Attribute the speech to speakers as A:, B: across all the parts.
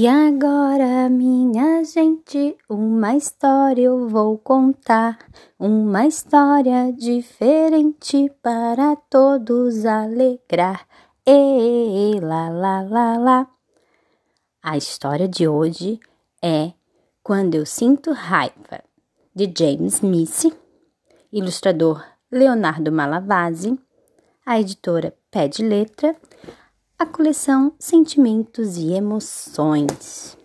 A: E agora, minha gente, uma história eu vou contar. Uma história diferente para todos alegrar. E lá, lá, lá, lá. A história de hoje é Quando Eu Sinto Raiva, de James Smith, ilustrador Leonardo Malavasi, a editora Pé de Letra a coleção Sentimentos e Emoções.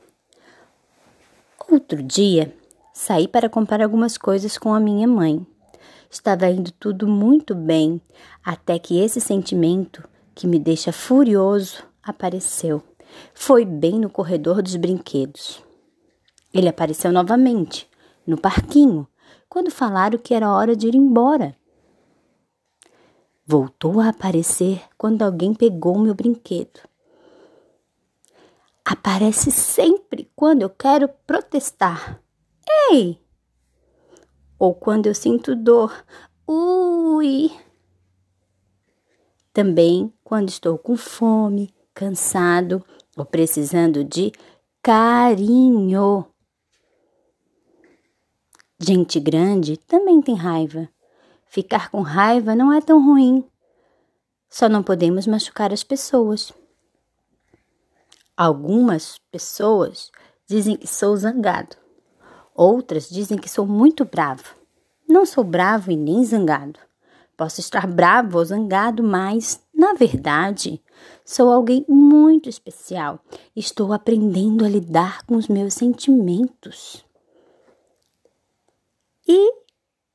A: Outro dia, saí para comprar algumas coisas com a minha mãe. Estava indo tudo muito bem, até que esse sentimento, que me deixa furioso, apareceu. Foi bem no corredor dos brinquedos. Ele apareceu novamente, no parquinho, quando falaram que era hora de ir embora. Voltou a aparecer quando alguém pegou meu brinquedo. Aparece sempre quando eu quero protestar. Ei! Ou quando eu sinto dor. Ui! Também quando estou com fome, cansado ou precisando de carinho. Gente grande também tem raiva. Ficar com raiva não é tão ruim. Só não podemos machucar as pessoas. Algumas pessoas dizem que sou zangado. Outras dizem que sou muito bravo. Não sou bravo e nem zangado. Posso estar bravo ou zangado, mas, na verdade, sou alguém muito especial. Estou aprendendo a lidar com os meus sentimentos. E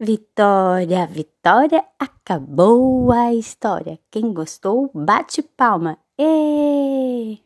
A: Vitória, Vitória, acabou a história. Quem gostou, bate palma. Êêê!